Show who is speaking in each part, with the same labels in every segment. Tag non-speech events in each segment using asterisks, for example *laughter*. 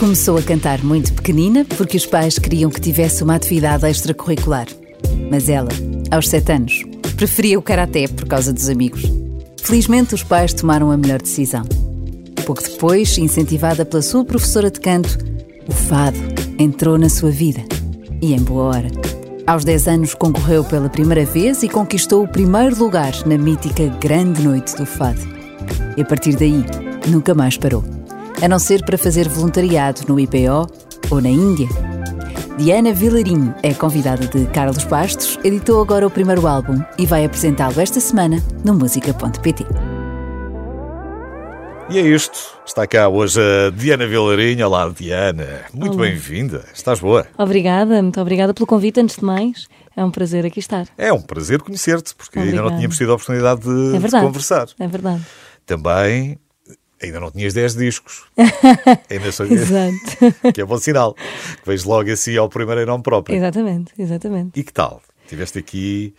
Speaker 1: Começou a cantar muito pequenina porque os pais queriam que tivesse uma atividade extracurricular. Mas ela, aos sete anos, preferia o karaté por causa dos amigos. Felizmente, os pais tomaram a melhor decisão. Pouco depois, incentivada pela sua professora de canto, o fado entrou na sua vida. E em boa hora. Aos 10 anos concorreu pela primeira vez e conquistou o primeiro lugar na mítica Grande Noite do Fado. E a partir daí, nunca mais parou. A não ser para fazer voluntariado no IPO ou na Índia. Diana Vilarinho é convidada de Carlos Bastos, editou agora o primeiro álbum e vai apresentá-lo esta semana no música.pt.
Speaker 2: E é isto. Está cá hoje a Diana Vilarinho. Olá, Diana. Muito bem-vinda. Estás boa?
Speaker 3: Obrigada, muito obrigada pelo convite, antes de mais. É um prazer aqui estar.
Speaker 2: É um prazer conhecer-te, porque Obrigada. ainda não tínhamos tido a oportunidade de,
Speaker 3: é
Speaker 2: de conversar.
Speaker 3: É verdade.
Speaker 2: Também ainda não tinhas 10 discos. *laughs*
Speaker 3: ainda sou Exato. *laughs*
Speaker 2: que é bom sinal. Que vens logo assim ao primeiro em nome próprio.
Speaker 3: Exatamente, exatamente.
Speaker 2: E que tal? Tiveste aqui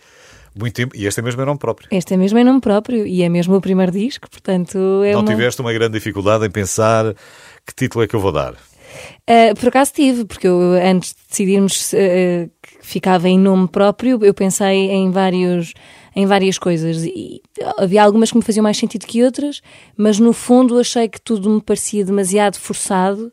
Speaker 2: muito tempo. E este é mesmo em nome próprio.
Speaker 3: Este é mesmo em nome próprio e é mesmo o primeiro disco, portanto... É
Speaker 2: Não
Speaker 3: uma...
Speaker 2: tiveste uma grande dificuldade em pensar que título é que eu vou dar?
Speaker 3: Uh, por acaso tive, porque eu, antes de decidirmos uh, que ficava em nome próprio, eu pensei em vários em várias coisas. E havia algumas que me faziam mais sentido que outras, mas no fundo achei que tudo me parecia demasiado forçado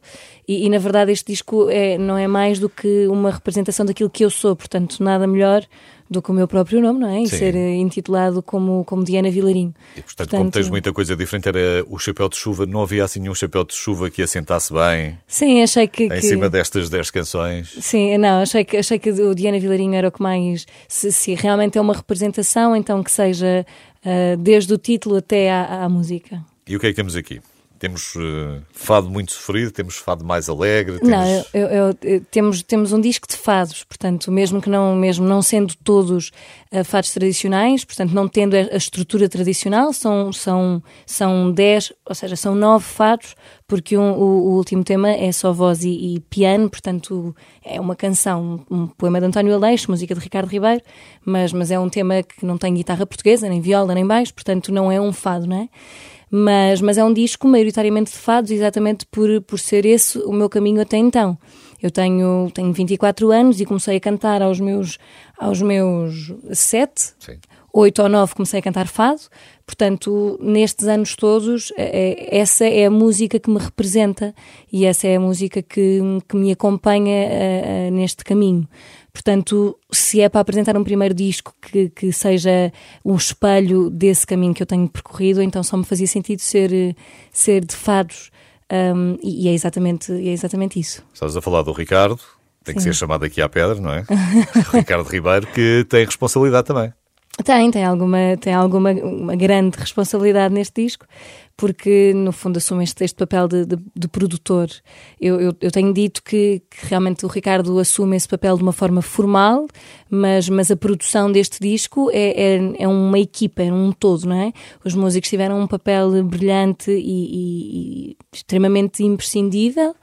Speaker 3: e, e na verdade este disco é, não é mais do que uma representação daquilo que eu sou, portanto nada melhor do que o meu próprio nome, não é? E Sim. ser eh, intitulado como, como Diana Vilarinho.
Speaker 2: E portanto, portanto, como tens muita coisa diferente, era o chapéu de chuva, não havia assim nenhum chapéu de chuva que assentasse bem.
Speaker 3: Sim, achei que. Em
Speaker 2: que... cima destas 10 canções.
Speaker 3: Sim, não, achei que, achei que o Diana Vilarinho era o que mais. Se, se realmente é uma representação, então que seja uh, desde o título até à, à música.
Speaker 2: E o que é que temos aqui? Temos uh, fado muito sofrido, temos fado mais alegre. Temos...
Speaker 3: Não, eu, eu, eu, temos, temos um disco de fados, portanto, mesmo que não, mesmo não sendo todos uh, fados tradicionais, portanto, não tendo a, estrutura tradicional, são, são, são dez, ou seja, são nove fados, porque um, o, o, último tema é só voz e, e, piano, portanto, é uma canção, um poema de António Aleixo, música de Ricardo Ribeiro, mas, mas é um tema que não tem guitarra portuguesa, nem viola, nem baixo, portanto, não é um fado, não é? Mas, mas é um disco maioritariamente de fados, exatamente por, por ser esse o meu caminho até então. Eu tenho, tenho 24 anos e comecei a cantar aos meus, aos meus 7, Sim. 8 ou 9 comecei a cantar fado, portanto, nestes anos todos, é, é, essa é a música que me representa e essa é a música que, que me acompanha uh, uh, neste caminho. Portanto, se é para apresentar um primeiro disco que, que seja um espelho desse caminho que eu tenho percorrido, então só me fazia sentido ser, ser de fados. Um, e, é exatamente, é exatamente isso.
Speaker 2: Estás a falar do Ricardo, tem que Sim. ser chamado aqui à pedra, não é? *laughs* Ricardo Ribeiro, que tem responsabilidade também.
Speaker 3: Tem, tem alguma, tem alguma uma grande responsabilidade neste disco, porque no fundo assume este, este papel de, de, de produtor. Eu, eu, eu, tenho dito que, que, realmente o Ricardo assume esse papel de uma forma formal, mas, mas a produção deste disco é, é, é uma equipa, é um todo, não é? Os músicos tiveram um papel brilhante e, e, e extremamente imprescindível.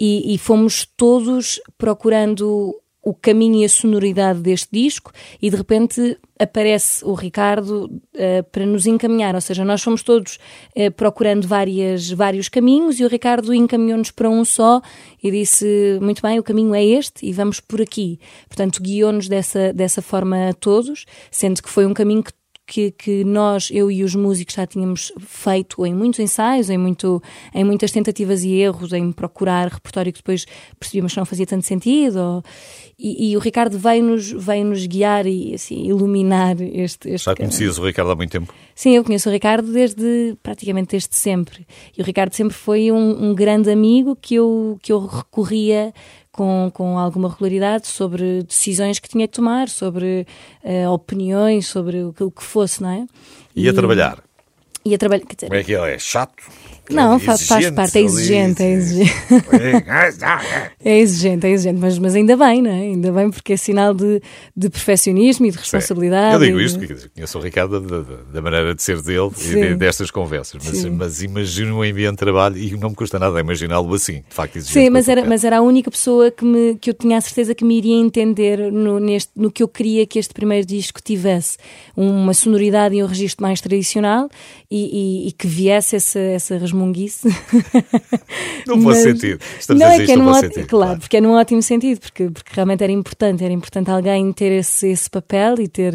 Speaker 3: E, e, fomos todos procurando o caminho e a sonoridade deste disco e de repente aparece o Ricardo uh, para nos encaminhar, ou seja, nós fomos todos uh, procurando várias, vários caminhos e o Ricardo encaminhou-nos para um só e disse, muito bem, o caminho é este e vamos por aqui. Portanto, guiou-nos dessa, dessa forma a todos, sendo que foi um caminho que que, que, nós, eu e os músicos, já tínhamos feito em muitos ensaios, em, muito, em muitas tentativas e erros, em procurar repertório que depois percebíamos que não fazia tanto sentido. Ou, e, e, o Ricardo veio-nos veio -nos guiar e assim, iluminar este, este.
Speaker 2: Já conhecias o Ricardo há muito tempo?
Speaker 3: Sim, eu conheço o Ricardo desde praticamente desde sempre. E o Ricardo sempre foi um, um grande amigo que eu, que eu recorria com, com alguma regularidade sobre decisões que tinha que tomar, sobre uh, opiniões, sobre o que, o que fosse, não é?
Speaker 2: E, e a trabalhar?
Speaker 3: E a trabalhar.
Speaker 2: Como é que ele é? Chato?
Speaker 3: Não, faz, faz parte, é exigente, é exigente. *laughs* é exigente, é exigente, mas, mas ainda bem, não é? Ainda bem porque é sinal de, de perfeccionismo e de responsabilidade.
Speaker 2: Eu digo isto porque conheço o Ricardo da, da, da maneira de ser dele Sim. e de, destas conversas, mas, mas imagino um ambiente de trabalho e não me custa nada imaginá-lo assim, de facto exigente.
Speaker 3: Sim, mas era, mas era a única pessoa que, me, que eu tinha a certeza que me iria entender no, neste, no que eu queria que este primeiro disco tivesse. Uma sonoridade e um registro mais tradicional e, e, e que viesse essa, essa resmunguice.
Speaker 2: Não faz sentido. Estamos
Speaker 3: não
Speaker 2: a
Speaker 3: é que é num
Speaker 2: sentido,
Speaker 3: claro,
Speaker 2: claro,
Speaker 3: porque é num ótimo sentido, porque, porque realmente era importante, era importante alguém ter esse, esse papel e ter.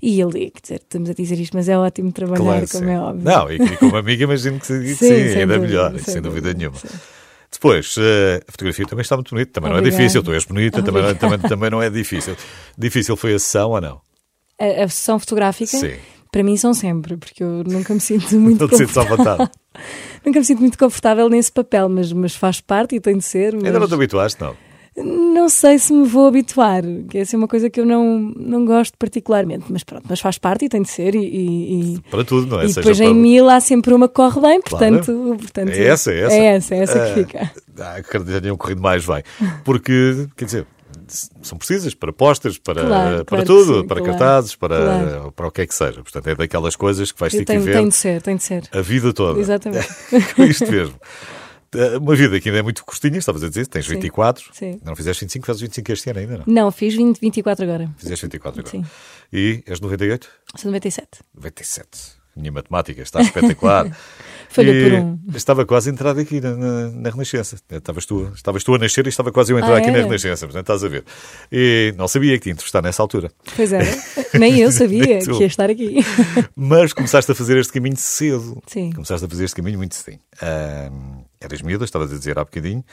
Speaker 3: E ele, quer dizer, estamos a dizer isto, mas é ótimo trabalhar,
Speaker 2: claro,
Speaker 3: como
Speaker 2: sim.
Speaker 3: é óbvio.
Speaker 2: Não, e, como amiga imagino que sim, sim ainda dúvida, melhor, sem, sem dúvida, dúvida nenhuma. Sim. Depois, eh, a fotografia também está muito bonita, também Obrigada. não é difícil, tu és bonita, também não, também, também não é difícil. Difícil foi a sessão ou não?
Speaker 3: A, a sessão fotográfica?
Speaker 2: Sim.
Speaker 3: Para mim são sempre, porque eu nunca me sinto muito
Speaker 2: Não te sentes à vontade? *laughs*
Speaker 3: nunca me sinto muito confortável nesse papel, mas, mas faz parte e tem de ser. Mas...
Speaker 2: Ainda não te habituaste, não?
Speaker 3: Não sei se me vou habituar, que essa é uma coisa que eu não, não gosto particularmente, mas pronto, mas faz parte e tem de ser. E, e
Speaker 2: para tudo, não é?
Speaker 3: E depois
Speaker 2: Seja
Speaker 3: em
Speaker 2: para...
Speaker 3: mil há sempre uma que corre bem, portanto.
Speaker 2: Claro.
Speaker 3: portanto
Speaker 2: é essa, é essa.
Speaker 3: É essa, é essa que fica.
Speaker 2: Ah, que tenham corrido mais bem. Porque, quer dizer, são precisas para postas, para,
Speaker 3: claro,
Speaker 2: para
Speaker 3: claro
Speaker 2: tudo,
Speaker 3: sim,
Speaker 2: para
Speaker 3: claro,
Speaker 2: cartazes, para, para o que é que seja. Portanto, é daquelas coisas que vais ter que ver.
Speaker 3: Tem de ser, tem de ser.
Speaker 2: A vida toda.
Speaker 3: Exatamente. *laughs*
Speaker 2: Com isto mesmo. Uma vida que ainda é muito curtinha, estavas a dizer, tens
Speaker 3: sim,
Speaker 2: 24.
Speaker 3: Sim.
Speaker 2: Não fizeste 25, fazes 25 este ano ainda, não?
Speaker 3: Não, fiz 20, 24 agora.
Speaker 2: Fizeste 24 agora.
Speaker 3: Sim.
Speaker 2: E és 98?
Speaker 3: Sou 97.
Speaker 2: 97. Minha matemática está espetacular. *laughs*
Speaker 3: Falha
Speaker 2: e
Speaker 3: por um.
Speaker 2: Estava quase a entrar aqui na, na, na, Renascença. Estavas tu, estavas tu a nascer e estava quase eu a entrar
Speaker 3: ah,
Speaker 2: aqui
Speaker 3: era?
Speaker 2: na Renascença, portanto estás a ver. E não sabia que tinha estar nessa altura.
Speaker 3: Pois é, *laughs* nem eu sabia
Speaker 2: Nem
Speaker 3: que ia estar aqui. *laughs*
Speaker 2: Mas começaste a fazer este caminho cedo.
Speaker 3: Sim.
Speaker 2: Começaste a fazer este caminho muito cedinho. Um, eras miúda, estavas a dizer há bocadinho.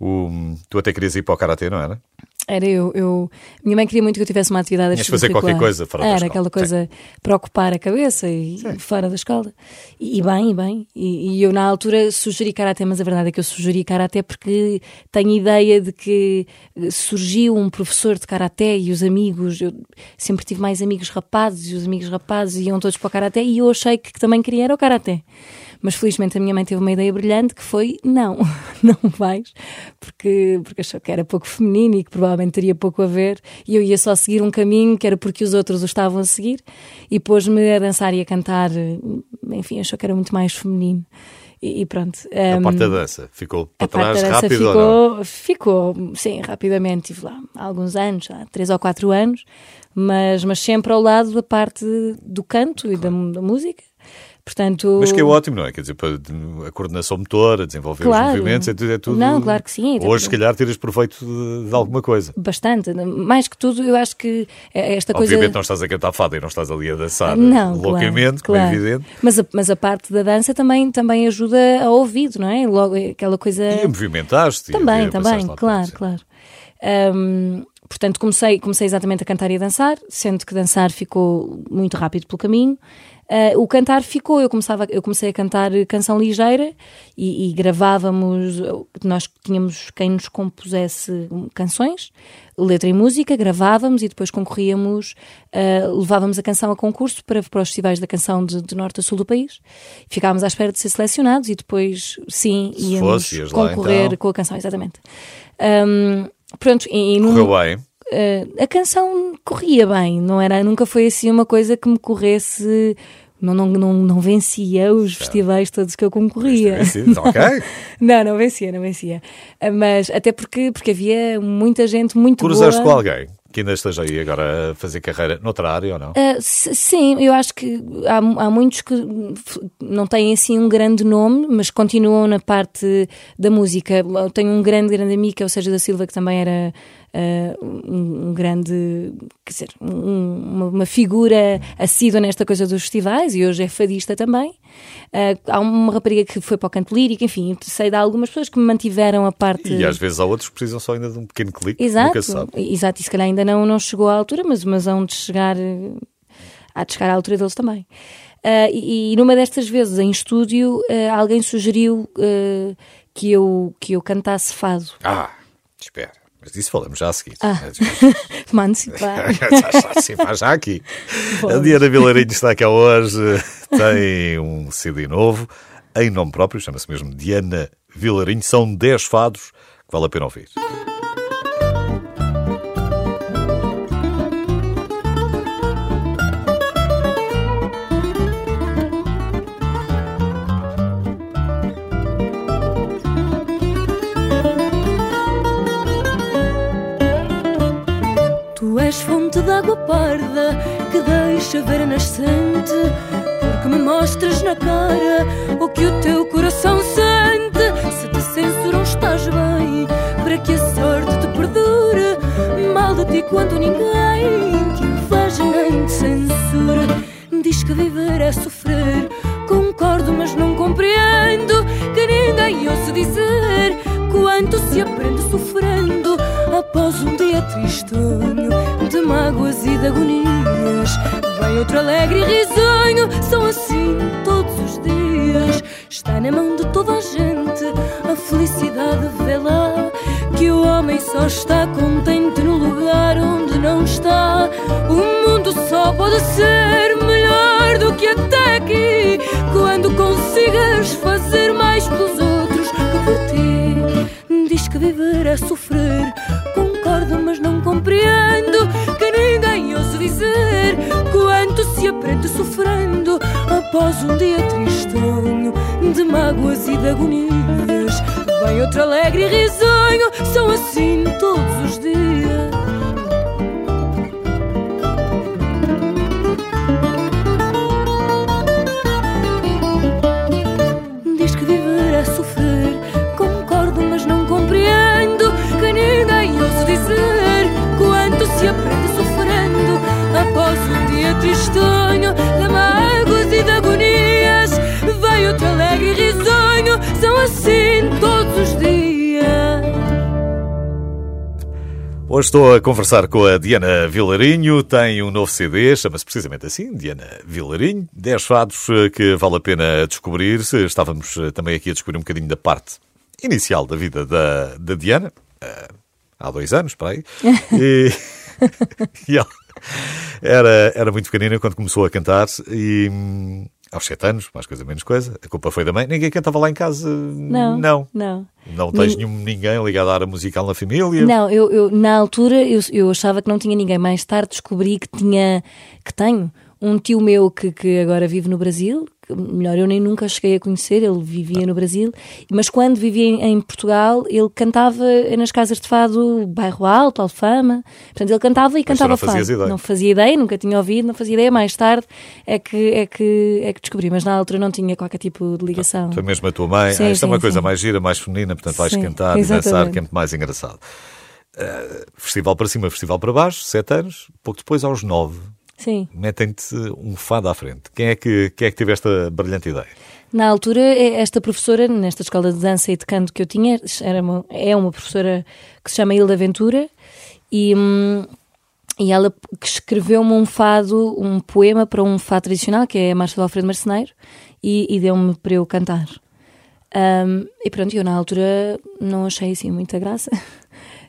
Speaker 2: O, tu até querias ir para o Karatê, não era?
Speaker 3: Era eu, eu. Minha mãe queria muito que eu tivesse uma atividade
Speaker 2: Tinhas fazer qualquer coisa fora da
Speaker 3: Era
Speaker 2: escola.
Speaker 3: aquela coisa para ocupar a cabeça e
Speaker 2: Sim.
Speaker 3: fora da escola. E, e bem, e bem. E, e, eu na altura sugeri karaté, mas a verdade é que eu sugeri karaté porque tenho ideia de que surgiu um professor de karaté e os amigos. Eu sempre tive mais amigos rapazes e os amigos rapazes iam todos para o karaté e eu achei que também queria era o karaté. Mas felizmente a minha mãe teve uma ideia brilhante que foi: não, *laughs* não vais, porque, porque achou que era pouco feminino e que provavelmente teria pouco a ver, e eu ia só seguir um caminho que era porque os outros o estavam a seguir, e pôs-me a dançar e a cantar, enfim, achou que era muito mais feminino. E, e pronto.
Speaker 2: A
Speaker 3: um,
Speaker 2: parte da dança ficou para trás rápido
Speaker 3: ficou,
Speaker 2: ou não?
Speaker 3: Ficou, sim, rapidamente. Tive lá há alguns anos, há três ou quatro anos, mas, mas sempre ao lado da parte do canto e da, da música. Portanto,
Speaker 2: Mas que é ótimo, não é? Quer dizer, para a coordenação motora, desenvolver
Speaker 3: Claro.
Speaker 2: os movimentos, é tudo, é tudo.
Speaker 3: Não, claro que sim. Até
Speaker 2: Hoje, se calhar, tiras proveito de, de alguma coisa.
Speaker 3: Bastante. Mais que tudo, eu acho que esta coisa.
Speaker 2: Obviamente não estás a cantar fada e não estás ali a dançar
Speaker 3: Não,
Speaker 2: loucamente,
Speaker 3: claro,
Speaker 2: como é
Speaker 3: claro.
Speaker 2: evidente.
Speaker 3: Mas a, mas a parte da dança também, também ajuda ao ouvido, não é? Logo aquela coisa.
Speaker 2: E movimentaste. e
Speaker 3: Também,
Speaker 2: a-
Speaker 3: também, claro, claro. Hum, portanto, comecei, comecei exatamente a cantar e a dançar, sendo que dançar ficou muito rápido pelo caminho. Ah, o cantar ficou, eu, começava, eu comecei a cantar canção ligeira e, e gravávamos, nós tínhamos quem nos compusesse canções, letra e música, gravávamos e depois concorríamos, ah, levávamos a canção a concurso para, para os festivais da canção de, de norte a sul do país. Ficávamos à espera de ser selecionados e depois, sim, íamos
Speaker 2: fosse, ias lá,
Speaker 3: concorrer
Speaker 2: então.
Speaker 3: com a canção, exatamente. Hum, pronto, e, e num-
Speaker 2: Correu bem.
Speaker 3: Uh, a canção corria bem, não era, nunca foi assim uma coisa que me corresse. Não, não, não, não vencia os festivais todos que eu concorria.
Speaker 2: ok. *laughs*
Speaker 3: Não, não vencia, não vencia. Uh, Mas até porque, porque havia muita gente muito
Speaker 2: Cruzaste
Speaker 3: boa.
Speaker 2: com alguém que ainda esteja aí agora a fazer carreira noutra área ou não?
Speaker 3: Uh, sim, eu acho que há, há muitos que não têm assim um grande nome, mas continuam na parte da música. Eu tenho um grande, grande amigo, que é o Sérgio da Silva, que também era uh, um, um grande, quer dizer, um- uma, figura assídua nesta coisa dos festivais e hoje é fadista também. Uh, há uma rapariga que foi para o canto lírico, enfim, sei de algumas pessoas que me mantiveram a parte.
Speaker 2: E às vezes há outros que precisam só ainda de um pequeno clique.
Speaker 3: Exato,
Speaker 2: Nunca se sabe.
Speaker 3: exato, e se calhar ainda não, não chegou à altura, mas, mas hão de chegar, eh, há de chegar à altura deles também. Ah, e, e numa destas vezes em estúdio, ah, alguém sugeriu ah, que, eu, que eu cantasse fado.
Speaker 2: Ah, espera. Mas disso falamos já a seguir.
Speaker 3: Ah. Uma *laughs* antecipar. *laughs*
Speaker 2: já, já aqui. A Diana Vilarinho está cá hoje, *laughs* tem um CD novo, em nome próprio, chama-se mesmo Diana Vilarinho. São 10 fados que vale a pena ouvir.
Speaker 4: Nascente, porque me mostres na cara o que o teu coração sente. Se te censuram, estás bem, para que a sorte te perdure. Mal de ti quando ninguém te inveja nem te censura. Diz que viver é sofrer, concordo, mas não compreendo que ninguém ouça dizer quanto se aprende sofrendo após um dia tristonho de mágoas e de agonias. Vem outro alegre e risonho, são assim todos os dias. Está na mão de toda a gente a felicidade, vê lá. Que o homem só está contente no lugar onde não está. O mundo só pode ser melhor do que até aqui. Quando consigas fazer mais pelos outros que por ti. Diz que viver é sofrer. Após um dia tristonho de mágoas e de agonias. Vem outro alegre e risonho, são assim todos os
Speaker 2: Hoje estou a conversar com a Diana Vilarinho, tem um novo CD, chama-se precisamente assim, Diana Vilarinho, 10 fados eh, que vale a pena descobrir. Estávamos eh, também aqui a descobrir um bocadinho da parte inicial da vida da, da Diana, eh, há dois anos, para aí. *laughs* E, *laughs* e ela era, era muito pequenina quando começou a cantar e hum, aos sete anos, mais coisa menos coisa, a culpa foi da mãe. Ninguém cantava lá em casa?
Speaker 3: Não.
Speaker 2: Não.
Speaker 3: Não.
Speaker 2: Não tens nenhum, ninguém ligado à área musical na família?
Speaker 3: Não, eu, eu, na altura eu, eu achava que não tinha ninguém. Mais tarde descobri que tinha, que tenho um tio meu que, que agora vive no Brasil. Melhor, eu nem nunca cheguei a conhecer, ele vivia no Brasil, mas quando vivia em, em Portugal, ele cantava nas casas de fado, bairro Alto, Alfama. Portanto, ele cantava e cantava fado.
Speaker 2: ideia.
Speaker 3: Não fazia ideia, nunca tinha ouvido, não fazia ideia. Mais tarde é que, é que, é que descobri, mas na altura não tinha qualquer tipo de ligação.
Speaker 2: Foi mesmo a tua mãe.
Speaker 3: Sim,
Speaker 2: ah, isto é
Speaker 3: sim,
Speaker 2: uma coisa
Speaker 3: sim.
Speaker 2: mais gira, mais feminina, portanto vais cantar e dançar, que é muito mais engraçado. Uh, festival para cima, festival para baixo, sete anos. Pouco depois, aos nove,
Speaker 3: Sim.
Speaker 2: metem-te um fado à frente. Quem é, que, quem é que teve esta brilhante ideia?
Speaker 3: Na altura, eh, esta professora, nesta escola de dança e de canto que eu tinha, era uma- é uma professora que se chama Hilda Ventura e, hum, e ela escreveu-me um fado, um poema para um fado tradicional, que é a Marcha do Alfredo Marceneiro, e, e deu-me para eu cantar. Hum, e pronto, eu na altura não achei assim muita graça. *laughs*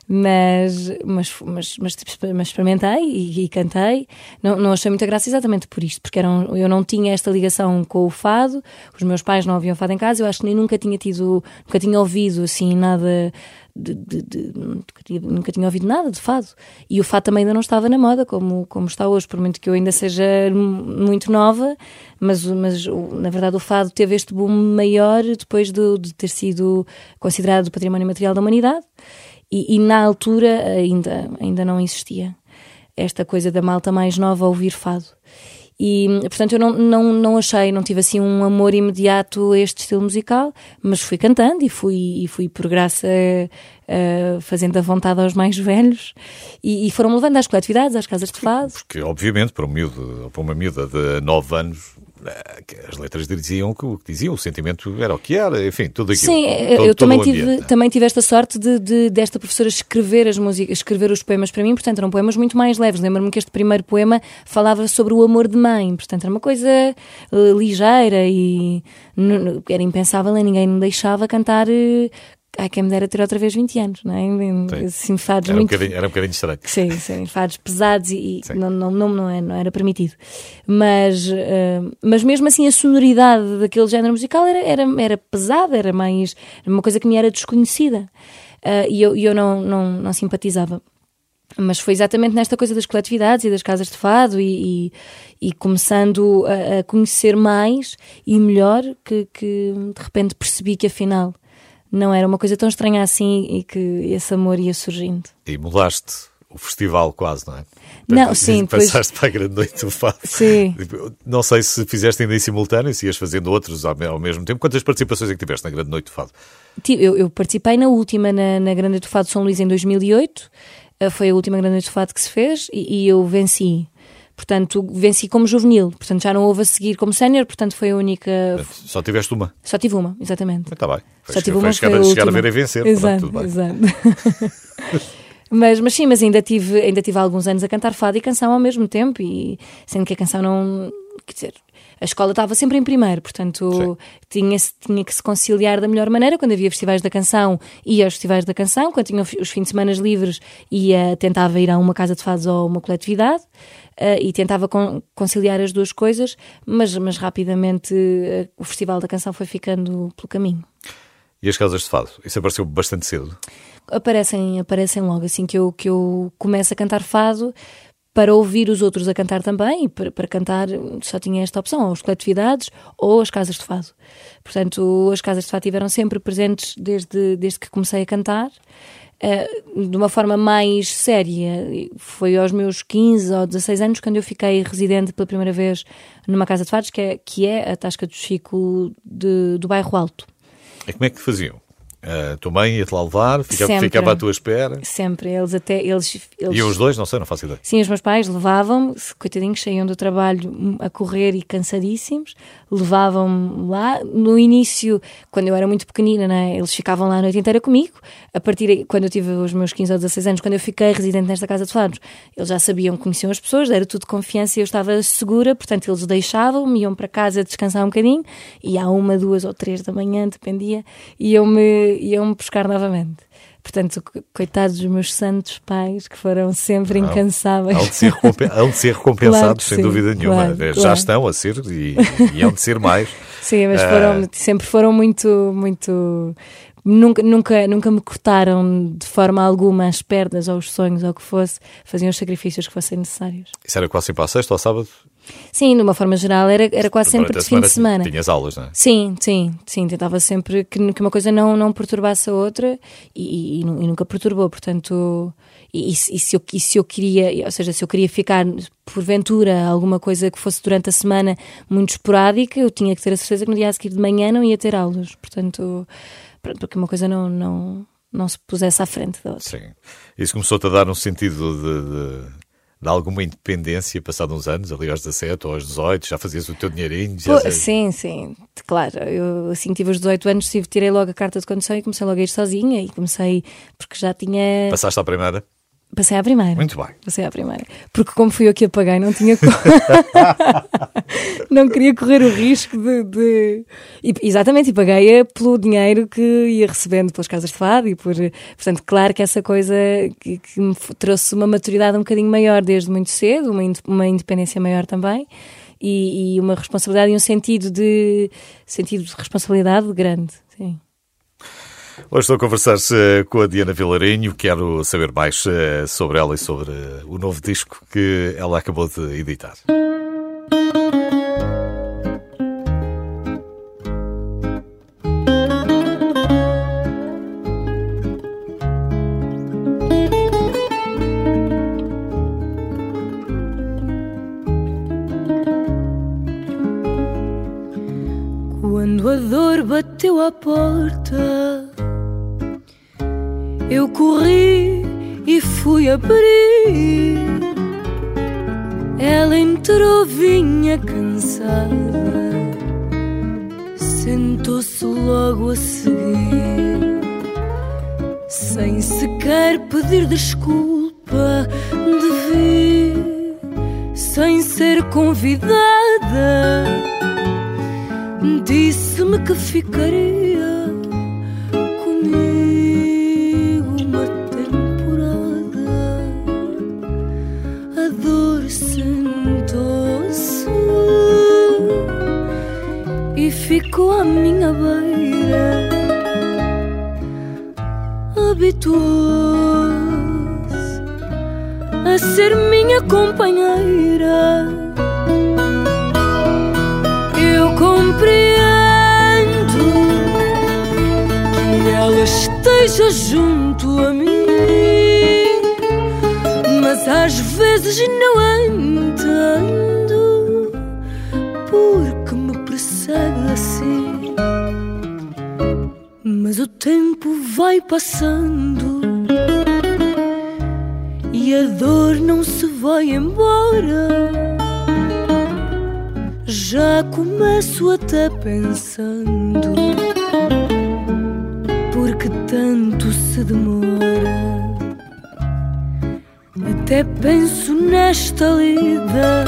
Speaker 3: Mas, mas, mas, mas, mas experimentei e, e cantei. Não, não achei muita graça exatamente por isto, porque eram, eu não tinha esta ligação com o fado, os meus pais não ouviam fado em casa, eu acho que nem nunca tinha tido, nunca tinha ouvido assim nada. De, de- de- nunca, tinha, ouvido nada de fado. E o fado também ainda não estava na moda como, como está hoje, por muito que eu ainda seja muito nova, mas, mas na verdade o fado teve este boom maior depois de, de ter sido considerado património material da humanidade. E, e na altura ainda, ainda não existia esta coisa da malta mais nova ouvir fado. E, portanto, eu não, não, não achei, não tive assim um amor imediato a este estilo musical, mas fui cantando e fui, e fui por graça eh, fazendo a vontade aos mais velhos e, e foram-me levando às coletividades, às casas de fado.
Speaker 2: Porque, obviamente, para, um miúdo, para uma miúda de nove anos, que as letras diziam que o que diziam, o sentimento era o que era, enfim, tudo aquilo.
Speaker 3: Sim,
Speaker 2: todo-
Speaker 3: eu
Speaker 2: todo
Speaker 3: também tive, também tive esta sorte de, de- desta professora escrever as músicas, escrever os poemas para mim, portanto eram poemas muito mais leves. Lembro-me que este primeiro poema falava sobre o amor de mãe, portanto era uma coisa eh, ligeira e era impensável e ninguém me deixava cantar. eh, Ai, quem me dera ter outra vez 20 anos, não é?
Speaker 2: Sim.
Speaker 3: Assim, fados
Speaker 2: Era um,
Speaker 3: muito
Speaker 2: bocadinho, era um bocadinho estranho.
Speaker 3: Sim, sim, fados pesados e, e não, não, não, não, é- não era permitido. Mas, eh, mas mesmo assim a sonoridade daquele género musical era, era, era pesada, era mais era uma coisa que me era desconhecida Eh, e eu, eu não, não, não simpatizava. Mas foi exatamente nesta coisa das coletividades e das casas de fado e, e, e começando a, a conhecer mais e melhor que, que de repente percebi que afinal não era uma coisa tão estranha assim e que esse amor ia surgindo.
Speaker 2: E mudaste o festival quase, não é?
Speaker 3: Não, sim,
Speaker 2: Passaste depois... para a grande noite do fado.
Speaker 3: Sim. *laughs*
Speaker 2: Não sei se fizeste ainda em simultâneo, se ias fazendo outros ao, ao mesmo tempo. Quantas participações é que tiveste na grande noite do fado?
Speaker 3: Eu, eu participei na última, na, na grande noite do fado de São Luís em 2008. Eh, foi a última grande noite do fado que se fez e, e eu venci. Portanto, venci como juvenil. Portanto, já não houve a seguir como sénior. Portanto, foi a única.
Speaker 2: Só tiveste uma?
Speaker 3: Só tive uma, exatamente.
Speaker 2: Está bem.
Speaker 3: Só tive uma.
Speaker 2: Foi chegar, a, chegar a ver e vencer.
Speaker 3: Exato,
Speaker 2: Pronto,
Speaker 3: exato. *laughs* mas, mas sim, mas ainda tive, ainda tive alguns anos a cantar fado e canção ao mesmo tempo. E sendo que a canção não. Quer dizer, a escola estava sempre em primeiro, portanto tinha, tinha que se conciliar da melhor maneira. Quando havia festivais da canção, ia aos festivais da canção. Quando tinha os fins de semana livres, ia, tentava ir a uma casa de fados ou uma coletividade uh, e tentava con conciliar as duas coisas, mas, mas rapidamente uh, o Festival da Canção foi ficando pelo caminho.
Speaker 2: E as casas de fado? Isso apareceu bastante cedo?
Speaker 3: Aparecem, aparecem logo assim que eu, que eu começo a cantar fado para ouvir os outros a cantar também, para, para cantar só tinha esta opção, ou as coletividades ou as casas de fado. Portanto, as casas de fado estiveram sempre presentes desde, desde que comecei a cantar. Uh, de uma forma mais séria, foi aos meus 15 ou 16 anos quando eu fiquei residente pela primeira vez numa casa de fados, que é, que é a Tasca do Chico de, do Bairro Alto.
Speaker 2: E como é que faziam? Tua mãe ia-te lá levar, ficava, ficava à tua espera.
Speaker 3: Sempre, eles até. Eles, eles...
Speaker 2: E os dois, não sei, não faço ideia.
Speaker 3: Sim, os meus pais levavam-me, coitadinhos, saíam do trabalho a correr e cansadíssimos, levavam-me lá. No início, quando eu era muito pequenina, né, eles ficavam lá a noite inteira comigo. A partir de, quando eu tive os meus 15 ou 16 anos, quando eu fiquei residente nesta casa de fados, eles já sabiam, conheciam as pessoas, era tudo confiança e eu estava segura, portanto eles deixavam-me, iam para casa descansar um bocadinho e à uma, duas ou três da manhã, dependia, iam-me iam buscar novamente. Portanto, coitados dos meus santos pais que foram sempre incansáveis.
Speaker 2: Hão de ser, hão de ser recompensados, *laughs* claro sem sim, dúvida nenhuma. Claro, Já claro. estão a ser e, e hão de ser mais. *laughs*
Speaker 3: Sim, mas foram, uh... sempre foram muito, muito, nunca, nunca, nunca me cortaram de forma alguma as pernas ou os sonhos ou o que fosse, faziam os sacrifícios que fossem necessários.
Speaker 2: Isso era quase sempre à sexta ou sábado?
Speaker 3: Sim, de uma forma geral, era, era quase sempre de fim de semana.
Speaker 2: Tinhas aulas, não é?
Speaker 3: Sim, sim, sim. Tentava sempre que, que uma coisa não, não perturbasse a outra e, e, e nunca perturbou, portanto. E, e, se eu, e se eu queria, ou seja, se eu queria ficar porventura alguma coisa que fosse durante a semana muito esporádica, eu tinha que ter a certeza que no dia a seguir de manhã não ia ter aulas. Portanto, porque uma coisa não, não, não se pusesse à frente da outra.
Speaker 2: Sim. Isso começou-te a dar um sentido de, de, de, alguma independência passado uns anos, ali aos 17 ou aos 18, já fazias o teu dinheirinho?
Speaker 3: Pô, sim, sim, claro. Eu assim que tive os 18 anos, tirei logo a carta de condução e comecei logo a ir sozinha e comecei porque já tinha.
Speaker 2: Passaste à primeira?
Speaker 3: Passei à primeira.
Speaker 2: Muito bem.
Speaker 3: Passei à primeira. Porque como fui eu que a paguei, não tinha *laughs* não queria correr o risco de, de... E, exatamente, e paguei-a pelo dinheiro que ia recebendo pelas casas de fado e por portanto, claro que essa coisa que, que me trouxe uma maturidade um bocadinho maior desde muito cedo, uma, uma independência maior também. E, e uma responsabilidade e um sentido de sentido de responsabilidade grande, sim.
Speaker 2: Hoje estou a conversar com a Diana Vilarinho. Quero saber mais eh, sobre ela e sobre eh, o novo disco que ela acabou de editar.
Speaker 4: Mas às vezes não entendo porque me persegue assim. Mas o tempo vai passando e a dor não se vai embora. Já começo até pensando porque tanto se demora. Até penso nesta lida,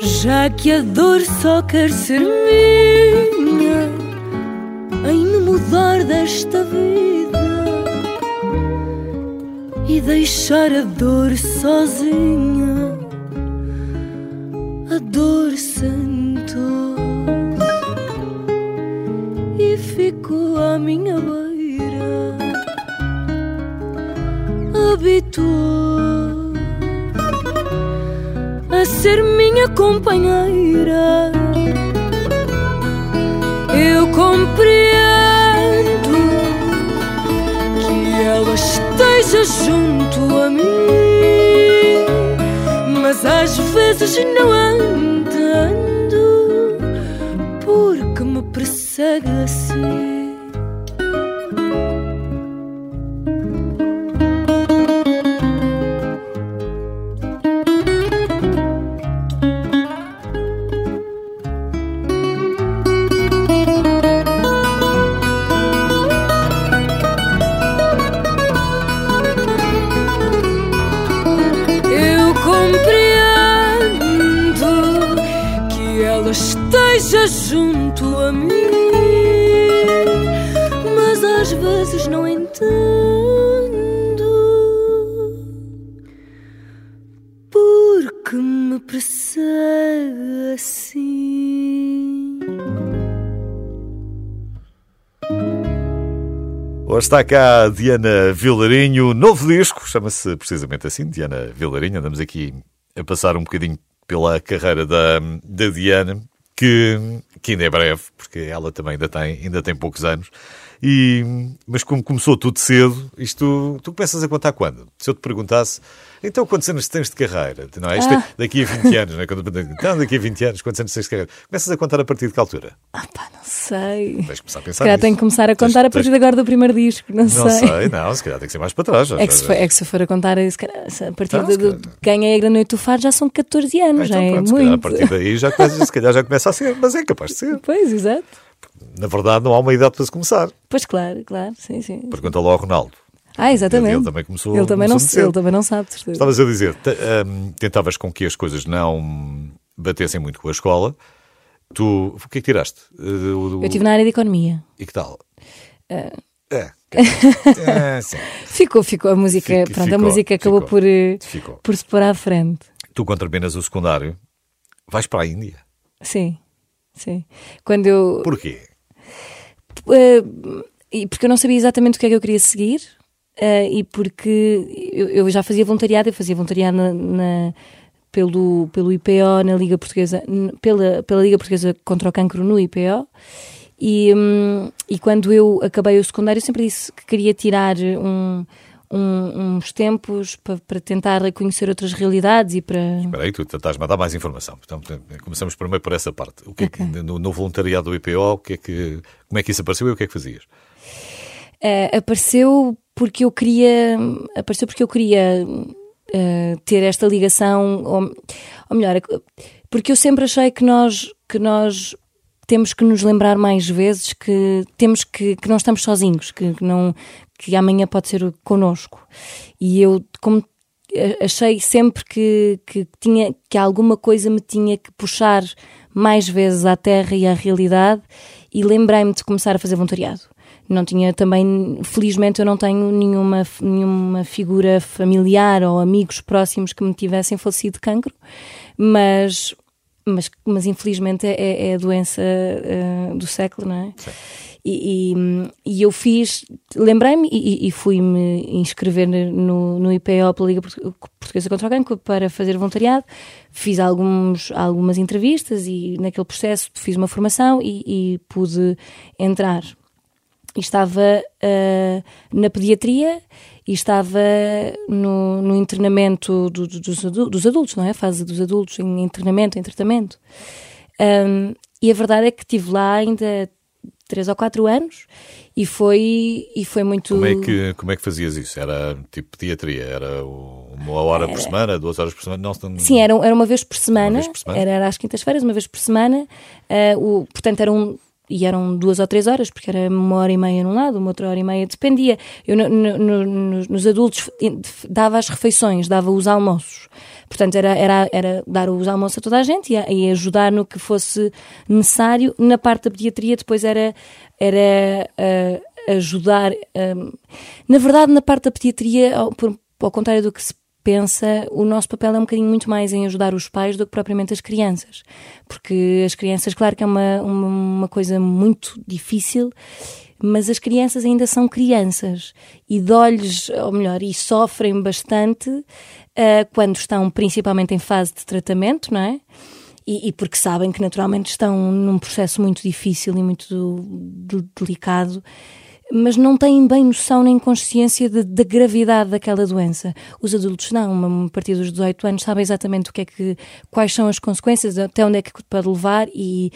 Speaker 4: já que a dor só quer ser minha, em me mudar desta vida e deixar a dor sozinha. A dor sentou-se e ficou à minha beira. Habituou a ser minha companheira. Eu compreendo que ela esteja junto a mim, mas às vezes não entendo porque me persegue
Speaker 2: está cá Diana Vilarinho, novo disco, chama-se precisamente assim, Diana Vilarinho. Andamos aqui a passar um bocadinho pela carreira da, da Diana, que, que ainda é breve, porque ela também ainda tem, ainda tem poucos anos. E, mas como começou tudo cedo, isto tu começas a contar quando? Se eu te perguntasse, então quantos anos tens de carreira? Não é? Isto é daqui a 20 anos, não é? Então, daqui a 20 anos, quantos anos tens de carreira? Começas a contar a partir de que altura?
Speaker 3: Ah, pá, não sei.
Speaker 2: Tens de começar a
Speaker 3: Se
Speaker 2: pensar
Speaker 3: calhar
Speaker 2: nisso.
Speaker 3: tenho que começar a
Speaker 2: Tens-
Speaker 3: contar a
Speaker 2: tens-
Speaker 3: partir de agora do primeiro disco, não,
Speaker 2: Não
Speaker 3: sei.
Speaker 2: sei, não, se calhar tem que ser mais para trás. já-
Speaker 3: É que, se for, é que se for a contar, se calhar, se a partir
Speaker 2: Ah,
Speaker 3: de,
Speaker 2: se
Speaker 3: de,
Speaker 2: calhar.
Speaker 3: ganhei a Grande Noite do Fado já são 14 anos,
Speaker 2: Ah, então
Speaker 3: é
Speaker 2: pronto, se calhar a
Speaker 3: muito.
Speaker 2: partir daí já começa, se calhar já começa a ser, mas é capaz de ser. *laughs*
Speaker 3: Pois, exato.
Speaker 2: Na verdade, não há uma idade para se começar.
Speaker 3: Pois claro, claro, sim, sim.
Speaker 2: Pergunta lá ao Ronaldo.
Speaker 3: Ah, exatamente.
Speaker 2: Ele também começou-
Speaker 3: Ele também, não,
Speaker 2: começou muito
Speaker 3: ele também não sabe, certeza.
Speaker 2: Estavas a dizer, hum, tentavas com que as coisas não batessem muito com a escola. Tu, o que é que tiraste? Uh, o-
Speaker 3: Eu estive na área de economia.
Speaker 2: E que tal?
Speaker 3: Ah.
Speaker 2: É. É, sim. *laughs*
Speaker 3: Ficou, ficou. A música, pronto,
Speaker 2: ficou,
Speaker 3: a música acabou
Speaker 2: ficou.
Speaker 3: por, eh,
Speaker 2: Ficou.
Speaker 3: por se pôr à frente.
Speaker 2: Tu, quando terminas o secundário, vais para a Índia.
Speaker 3: Sim, sim. Quando eu.
Speaker 2: Porquê?
Speaker 3: Eh, porque eu não sabia exatamente o que é que eu queria seguir eh, e porque eu, eu já fazia voluntariado, eu fazia voluntariado na, na- pelo, pelo IPO na Liga Portuguesa, pela, pela Liga Portuguesa contra o Cancro no IPO. E, hum, e quando eu acabei o secundário, eu sempre disse que queria tirar um, um- uns tempos para, para tentar conhecer outras realidades e para.
Speaker 2: Espera aí, tu estás-me a dar mais informação. Então, começamos primeiro por essa parte. O que é que, no, no voluntariado do IPO, o que é que, como é que isso apareceu e o que é que fazias?
Speaker 3: Eh, apareceu porque eu queria apareceu porque eu queria eh, ter esta ligação ou, ou melhor porque eu sempre achei que nós que nós temos que nos lembrar mais vezes que temos que, que não estamos sozinhos que, que não que amanhã pode ser connosco. E eu como achei sempre que, que tinha que alguma coisa me tinha que puxar mais vezes à terra e à realidade e lembrei-me de começar a fazer voluntariado não tinha também, felizmente eu não tenho nenhuma, nenhuma figura familiar ou amigos próximos que me tivessem falecido de cancro, mas, mas, mas infelizmente é, é a doença eh, do século, não é? E, e, e eu fiz, lembrei-me e, e fui-me inscrever no, no IPO pela Liga Portu- Portuguesa contra o Cancro para fazer voluntariado. Fiz alguns, algumas entrevistas e naquele processo fiz uma formação e, e pude entrar e estava uh, na pediatria e estava no, no internamento do, do, dos, dos, adultos, não é? A fase dos adultos em internamento, em tratamento. Um, e a verdade é que estive lá ainda três ou quatro anos e foi, e foi muito...
Speaker 2: Como é, que, como é que fazias isso? Era tipo pediatria? Era uma hora era... por semana, duas horas por semana? Não,
Speaker 3: Sim, era, era uma vez por semana, vez por semana. Era, era às quintas-feiras, uma vez por semana. Uh, o, portanto, era um, e eram duas ou três horas, porque era uma hora e meia num lado, uma outra hora e meia, dependia. Eu no, no, no, nos adultos dava as refeições, dava os almoços. Portanto, era, era, era dar os almoços a toda a gente e, e ajudar no que fosse necessário. Na parte da pediatria, depois era, era uh, ajudar. Uh, na verdade, na parte da pediatria, ao, ao contrário do que se pensa, o nosso papel é um bocadinho muito mais em ajudar os pais do que propriamente as crianças. Porque as crianças, claro que é uma, uma, uma coisa muito difícil, mas as crianças ainda são crianças e dói-lhes, ou melhor, e sofrem bastante uh, quando estão principalmente em fase de tratamento, não é? E, e, porque sabem que naturalmente estão num processo muito difícil e muito delicado mas não têm bem noção nem consciência da gravidade daquela doença. Os adultos não, a partir dos 18 anos sabem exatamente o que é que, quais são as consequências, até onde é que pode levar e,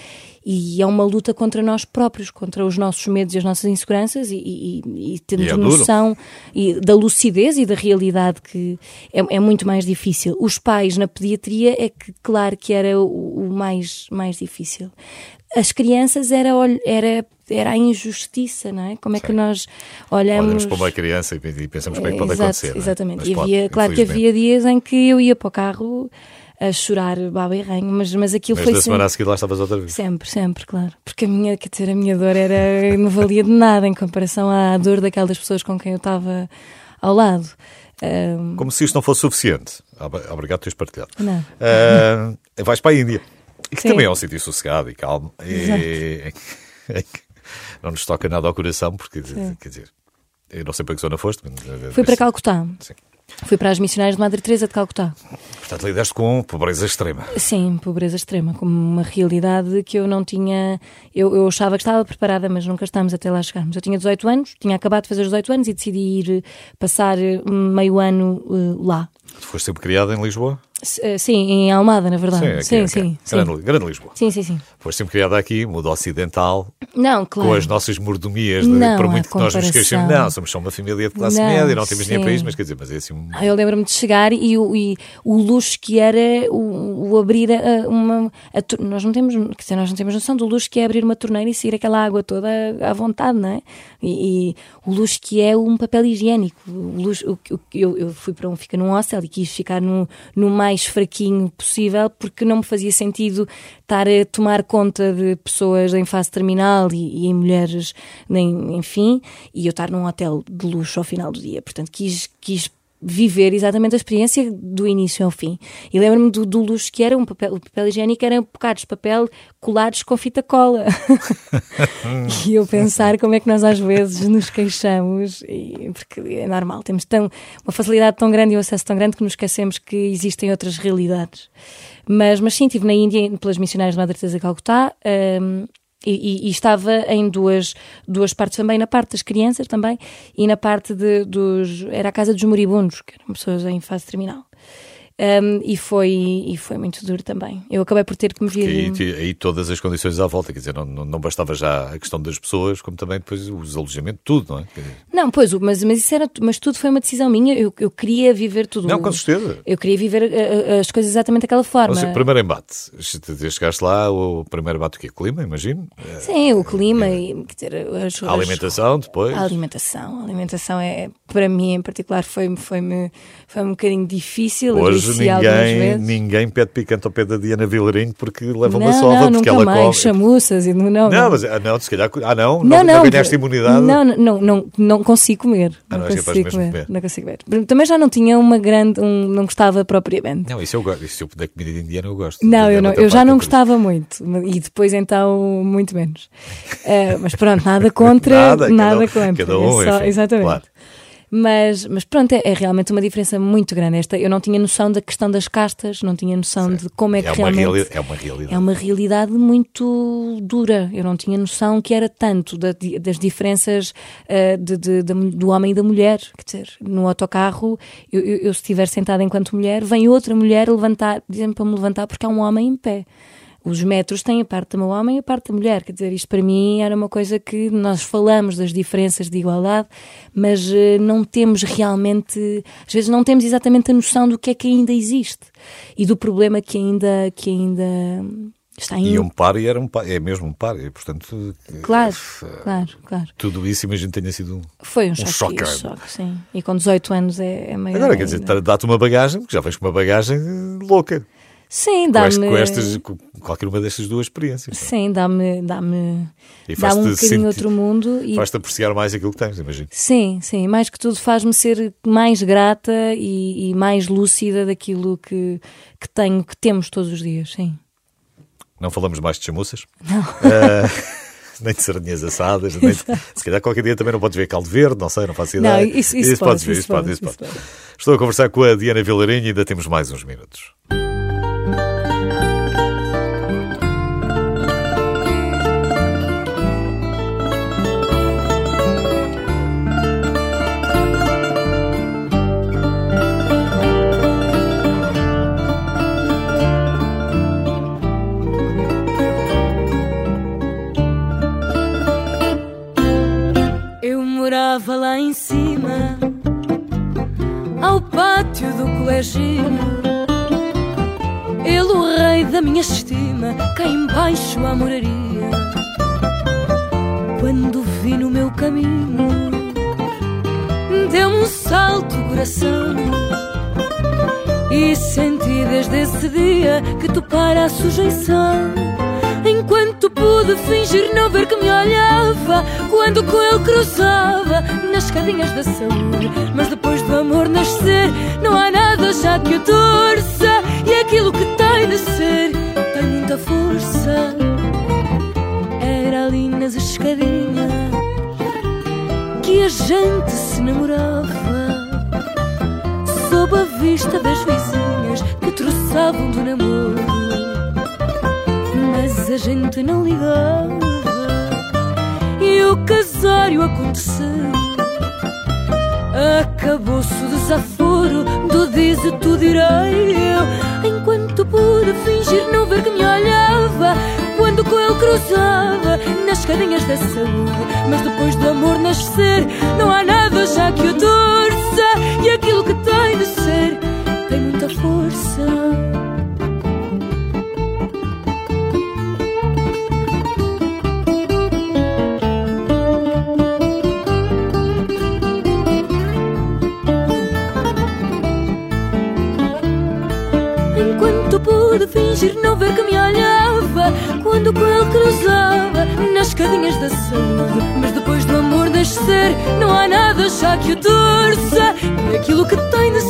Speaker 3: e é uma luta contra nós próprios, contra os nossos medos e as nossas inseguranças e, e, e temos é noção e, da lucidez e da realidade que é, é, muito mais difícil. Os pais na pediatria é que, claro, que era o, o mais, mais difícil. As crianças era, era era a injustiça, não é? Como é que nós olhamos...
Speaker 2: Olhamos para uma criança e pensamos como é que pode
Speaker 3: Exato,
Speaker 2: acontecer. É?
Speaker 3: Exatamente. E havia, claro que havia dias em que eu ia para o carro a chorar baba e ranho, mas, mas aquilo
Speaker 2: mas
Speaker 3: foi
Speaker 2: da
Speaker 3: sempre...
Speaker 2: semana a seguir lá estavas outra vez.
Speaker 3: Sempre, sempre, claro. Porque a minha, quer dizer, a minha dor era, não valia de nada em comparação à dor daquelas pessoas com quem eu estava ao lado.
Speaker 2: Um... Como se isto não fosse suficiente. Obrigado por teres partilhado.
Speaker 3: Não.
Speaker 2: Uh, vais para a Índia. E que Sim. também é um sítio sossegado e calmo. E, *laughs* não nos toca nada ao coração, porque, Sim. quer dizer, eu não sei para que zona foste.
Speaker 3: Mas, Fui para Calcutá. Sim. Fui para as missionárias de Madre Teresa de Calcutá.
Speaker 2: Portanto, lidaste com pobreza extrema.
Speaker 3: Sim, pobreza extrema, como uma realidade que eu não tinha. Eu, eu achava que estava preparada, mas nunca estamos até lá chegarmos. Eu tinha 18 anos, tinha acabado de fazer os 18 anos e decidi ir passar meio ano uh, lá.
Speaker 2: Tu foste sempre criada em Lisboa?
Speaker 3: Eh, sim, em Almada, na verdade. Sim, sim, sim,
Speaker 2: grande, grande, Lisboa.
Speaker 3: Sim, sim, sim.
Speaker 2: Sempre criada aqui, mundo ocidental.
Speaker 3: Não, claro.
Speaker 2: Com as nossas mordomias, não, por muito que nós nos queixemos. Não, somos só uma família de classe não, média, não temos dinheiro para isto, mas quer dizer, mas é assim um...
Speaker 3: Eu lembro-me de chegar e o, e o luxo que era o, o abrir a, uma... A, nós não temos, quer dizer, nós não temos noção do luxo que é abrir uma torneira e sair aquela água toda à vontade, não é? E, e o luxo que é um papel higiênico. O luxo, o, eu, eu fui para um, fica num hostel e quis ficar no, no mais fraquinho possível, porque não me fazia sentido estar a tomar conta de pessoas em fase terminal e, e em mulheres, nem, enfim, e eu estar num hotel de luxo ao final do dia. Portanto, quis, quis viver exatamente a experiência do início ao fim. E lembro-me do, do, luxo que era um papel, o papel higiênico eram bocados de papel colados com fita cola. *laughs* e eu pensar como é que nós às vezes nos queixamos, e, porque é normal, temos tão, uma facilidade tão grande e um acesso tão grande que nos esquecemos que existem outras realidades. Mas, mas sim, estive na Índia pelas missionárias de Madre Teresa de Calcutá, um, e, e, e, estava em duas, duas partes também, na parte das crianças também e na parte de, dos. Era a casa dos moribundos, que eram pessoas em fase terminal. Um, e, foi, e foi muito duro também. Eu acabei por ter que me vir.
Speaker 2: Aí, aí, todas as condições à volta, quer dizer, não, não, bastava já a questão das pessoas, como também depois os alojamentos, tudo, não é?
Speaker 3: Não, pois, mas, mas isso era. Mas tudo foi uma decisão minha. Eu, eu queria viver tudo.
Speaker 2: Não, com certeza.
Speaker 3: Eu queria viver uh, uh, as coisas exatamente daquela forma.
Speaker 2: Seja, primeiro embate. Chegaste lá, o primeiro embate o quê? Clima, imagino?
Speaker 3: Sim, o clima é. e quer dizer, as,
Speaker 2: a alimentação depois.
Speaker 3: A alimentação. A alimentação é, para mim em particular, foi-me foi -me, foi um bocadinho difícil.
Speaker 2: Hoje ninguém ninguém pede picante ao pé da Diana Vilarinho porque leva
Speaker 3: não,
Speaker 2: uma sova,
Speaker 3: não,
Speaker 2: porque
Speaker 3: ela
Speaker 2: mais. come.
Speaker 3: chamuças e não,
Speaker 2: não. Não, mas ah, não, se calhar. Ah, não? Não, não, não ganhaste imunidade?
Speaker 3: Não, não, não, não consigo comer. Ah, não, não consigo comer. comer. Não consigo comer. Também já não tinha uma grande. Um, não gostava propriamente.
Speaker 2: Não, isso eu gosto. Isso eu puder comida indiana, eu gosto.
Speaker 3: Não, eu, não, eu já não gostava muito. E depois então, muito menos. uh, *laughs* mas pronto, nada contra. nada, nada
Speaker 2: cada,
Speaker 3: contra.
Speaker 2: Cada um, é só,
Speaker 3: enfim, exatamente. Claro.
Speaker 5: Mas, mas pronto, é, é realmente uma diferença muito grande. Esta, eu não tinha noção da questão das castas, não tinha noção de como é que
Speaker 2: É uma,
Speaker 5: realmente.
Speaker 2: é uma realidade.
Speaker 5: É uma realidade muito dura. Eu não tinha noção que era tanto da- das diferenças eh, de- de- mu- do homem e da mulher. Quer dizer, no autocarro, eu, eu, eu se estiver sentada enquanto mulher, vem outra mulher levantar, dizem para me levantar porque há um homem em pé. Os metros têm a parte do homem e a parte da mulher. Quer dizer, isto para mim era uma coisa que nós falamos das diferenças de igualdade, mas eh, não temos realmente, às vezes não temos exatamente a noção do que é que ainda existe e do problema que ainda, que ainda está
Speaker 2: E
Speaker 5: ainda.
Speaker 2: um par e era um par, é mesmo um par, e portanto.
Speaker 5: Claro,
Speaker 2: eh,
Speaker 5: claro, claro.
Speaker 2: Tudo isso imagino tenha sido um.
Speaker 5: Foi um choque,
Speaker 2: choque.
Speaker 5: um choque, sim. E com 18 anos é, é maior.
Speaker 2: Agora, quer dizer,
Speaker 5: ainda.
Speaker 2: dá-te uma bagagem, já vens com uma bagagem eh, louca.
Speaker 5: Sim,
Speaker 2: Com,
Speaker 5: dá-me.
Speaker 2: este- com com qualquer uma destas duas experiências.
Speaker 5: Sim, dá-me. Dá-me
Speaker 2: faz-te
Speaker 5: um bocadinho outro mundo. E
Speaker 2: Faz-te apreciar mais aquilo que tens, imagino.
Speaker 5: Sim, sim. Mais que tudo faz-me ser mais grata e, e mais lúcida daquilo que, que tenho, que temos todos os dias, sim.
Speaker 2: Não falamos mais de chamuças?
Speaker 5: Não. *laughs*
Speaker 2: Eh, nem de sardinhas assadas, nem de- se calhar qualquer dia também não podes ver caldo verde, não sei, não faço
Speaker 5: Não,
Speaker 2: ideia.
Speaker 5: isso- isso pode,
Speaker 2: podes ver,
Speaker 5: isso
Speaker 2: isso pode, isso
Speaker 5: isso
Speaker 2: pode.
Speaker 5: pode.
Speaker 2: Estou a conversar com a Diana Vilarinho e ainda temos mais uns minutos.
Speaker 3: Eu morava lá em cima, ao pátio do coleginho. Ele, o rei da minha estima, cá embaixo a moraria. Quando vi no meu caminho, deu-me um salto o coração. E senti desde esse dia que topara a sujeição. Enquanto pude fingir não ver que me olhava Quando com ele cruzava nas escadinhas da saúde Mas depois do amor nascer Não há nada já que o torça E aquilo que tem de ser Tem muita força. Era ali nas escadinhas Que a gente se namorava Sob a vista das vizinhas Que troçavam do namoro a gente não ligava e o casário aconteceu. Acabou-se o desaforo do diz e tu direi eu, enquanto pude fingir não ver que me olhava. Quando com ele cruzava nas escadinhas da saúde, mas depois do amor nascer, não há nada já que o torça. E aquilo que tem de ser tem muita força. Ver que me olhava Quando com ele cruzava nas escadinhas da saúde. Mas depois do amor nascer não há nada já que o torça. E aquilo que tem de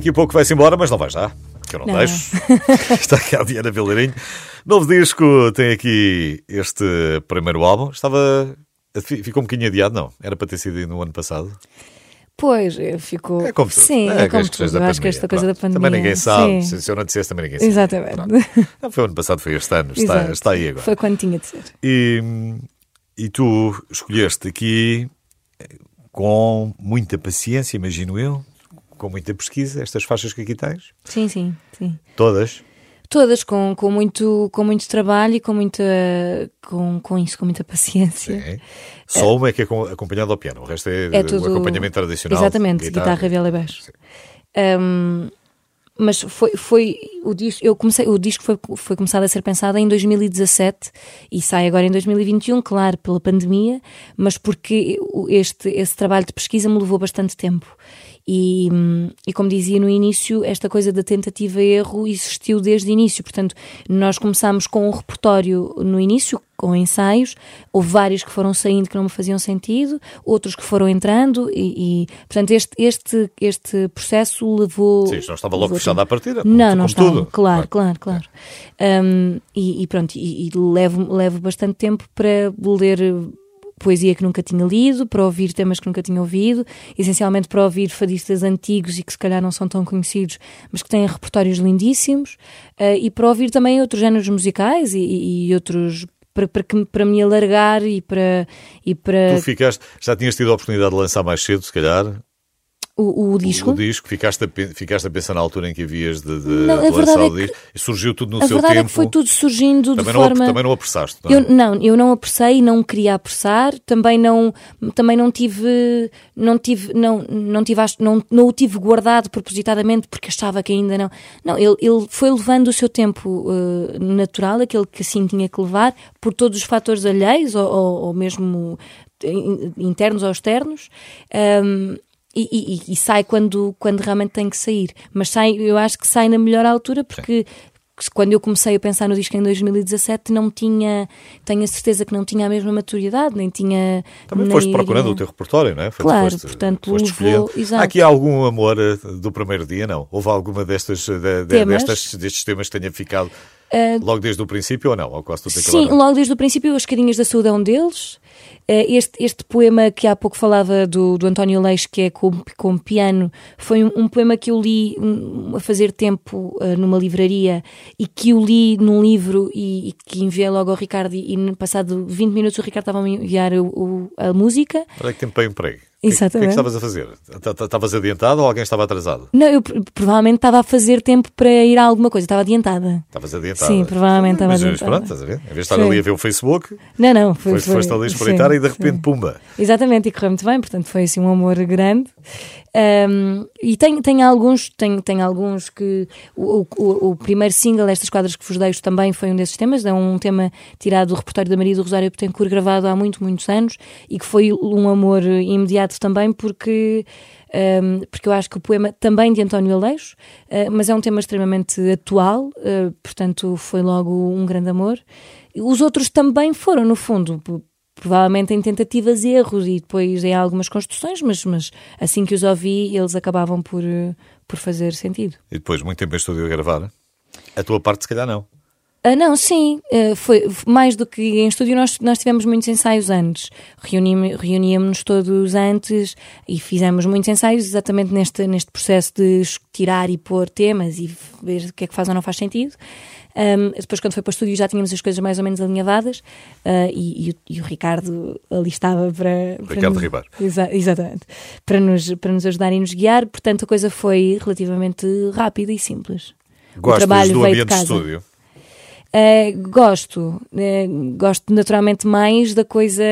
Speaker 2: Daqui a pouco vai-se embora, mas não vai já. Que eu não,
Speaker 5: Não.
Speaker 2: deixo. *laughs* Está aqui a Diana Vilarinho. Novo disco, tem aqui este primeiro álbum. Estava. Ficou um bocadinho adiado, não? Era para ter sido no ano passado.
Speaker 5: Pois, eh, ficou.
Speaker 2: É como tudo.
Speaker 5: Sim, é, como
Speaker 2: as questões
Speaker 5: tudo.
Speaker 2: da
Speaker 5: Eu acho que esta coisa da
Speaker 2: Pronto.
Speaker 5: pandemia.
Speaker 2: Também ninguém sabe.
Speaker 5: Sim.
Speaker 2: Se, eu não dissesse, também ninguém sabe.
Speaker 5: Exatamente.
Speaker 2: Não foi o ano passado, foi este ano. Está,
Speaker 5: Exato.
Speaker 2: está aí agora.
Speaker 5: Foi quando tinha de ser.
Speaker 2: E, e tu escolheste aqui com muita paciência, imagino eu, com muita pesquisa, estas faixas que aqui tens.
Speaker 5: Sim, sim, sim.
Speaker 2: Todas.
Speaker 5: Todas com, com, muito, com muito trabalho e com muita. com, com isso, com muita paciência.
Speaker 2: Sim. Só uma é que é com- acompanhada ao piano, o resto é,
Speaker 5: É
Speaker 2: o
Speaker 5: tudo.
Speaker 2: acompanhamento tradicional.
Speaker 5: Exatamente, guitarra, viola e baixo. Hum,
Speaker 3: mas foi, foi o disco, eu comecei, o disco foi, foi começado a ser pensado em 2017 e sai agora em 2021, claro, pela pandemia, mas porque este, esse trabalho de pesquisa me levou bastante tempo. E, e, como dizia no início, esta coisa da tentativa e erro existiu desde o início. Portanto, nós começámos com um repertório no início, com ensaios. Houve vários que foram saindo que não me faziam sentido, outros que foram entrando, e, e portanto, este, este, este processo levou.
Speaker 2: Sim, não estava logo fechado à partida.
Speaker 3: Não, não estava. Tudo. Claro, claro, claro. Um, e, e, pronto, e, e levo, levo bastante tempo para ler poesia que nunca tinha lido, para ouvir temas que nunca tinha ouvido, essencialmente para ouvir fadistas antigos e que se calhar não são tão conhecidos, mas que têm repertórios lindíssimos, uh, e para ouvir também outros géneros musicais e, e outros para, para, para me alargar e para, e para.
Speaker 2: Tu ficaste, já tinhas tido a oportunidade de lançar mais cedo, se calhar,
Speaker 3: o, o, disco.
Speaker 2: O, o, disco, ficaste a, ficaste a pensar na altura em que havias de, de, não, lançar é o disco e surgiu tudo no
Speaker 3: a
Speaker 2: seu
Speaker 3: verdade
Speaker 2: tempo.
Speaker 3: É que foi tudo surgindo
Speaker 2: também
Speaker 3: de
Speaker 2: não,
Speaker 3: forma.
Speaker 2: Também não apressaste, não é?
Speaker 3: Eu, não, eu não apressei, não queria apressar, também não, também não tive, não tive, não, não tive, não, não o tive guardado propositadamente porque achava que ainda não. Não, ele, ele foi levando o seu tempo uh, natural, aquele que assim tinha que levar, por todos os fatores alheios ou, ou, ou mesmo internos ou externos. Um, e, e, e, sai quando, quando realmente tem que sair. Mas sai, eu acho que sai na melhor altura porque Sim. quando eu comecei a pensar no disco em 2017 não tinha, tenho a certeza que não tinha a mesma maturidade, nem tinha.
Speaker 2: Também nem foste procurando o teu repertório, não é?
Speaker 3: Foi claro, foste, portanto, foste levou,
Speaker 2: Há aqui algum amor eh, do primeiro dia, não? Houve alguma destas, de, de, temas? Destas, destes temas que tenha ficado uh, logo desde o princípio ou não? Ou quase tudo
Speaker 3: Sim, logo desde o princípio, as carinhas da saúde é um deles. Eh, este, este poema que há pouco falava do, do António Leix, que é com, com piano, foi um, um poema que eu li um, a fazer tempo uh, numa livraria e que eu li num livro e, e que enviei logo ao Ricardo e, e passado 20 minutos o Ricardo estava a me enviar o, o, a música.
Speaker 2: Olha que tempo para emprego. Exatamente. O que, é que estavas a fazer? Estavas adiantado ou alguém estava atrasado?
Speaker 3: Não, eu provavelmente estava a fazer tempo para ir a alguma coisa, estava adiantada.
Speaker 2: Estavas adiantada?
Speaker 3: Sim, provavelmente estava
Speaker 2: mas,
Speaker 3: adiantada.
Speaker 2: Mas pronto, estás a ver? Em vez de estar foi. ali a ver o Facebook,
Speaker 3: não, não, foi,
Speaker 2: foste,
Speaker 3: foi,
Speaker 2: foste ali espreitar e de repente, sim. pumba.
Speaker 3: Exatamente, e correu muito bem, portanto foi assim um amor grande. Um, e tem, tem alguns, tem, tem alguns que o, o, o, primeiro single, Estas Quadras que vos deixo, também foi um desses temas, é um tema tirado do repertório da Maria do Rosário Petencourt, gravado há muito, muitos anos, e que foi um amor imediato também, porque um, porque eu acho que o poema também de António Aleixo, uh, mas é um tema extremamente atual, uh, portanto foi logo um grande amor. Os outros também foram, no fundo, provavelmente em tentativas e erros e depois em algumas construções, mas, mas assim que os ouvi, eles acabavam por, por fazer sentido.
Speaker 2: E depois, muito tempo em estúdio a gravar? A tua parte, se calhar, não.
Speaker 3: Ah, não, sim, uh, foi mais do que em estúdio, nós, nós tivemos muitos ensaios antes. Reuníamos-nos todos antes e fizemos muitos ensaios exatamente neste, neste processo de tirar e pôr temas e ver o que é que faz ou não faz sentido. Um, depois, quando foi para o estúdio, já tínhamos as coisas mais ou menos alinhavadas uh, e, e, e, o Ricardo ali estava para. para
Speaker 2: Ricardo nos, Ribeiro.
Speaker 3: Exa exatamente. Para nos, para nos ajudar e nos guiar, portanto, a coisa foi relativamente rápida e simples.
Speaker 2: Gostas o trabalho do veio ambiente de, casa. de estúdio?
Speaker 3: Uh, gosto, uh, gosto naturalmente mais da coisa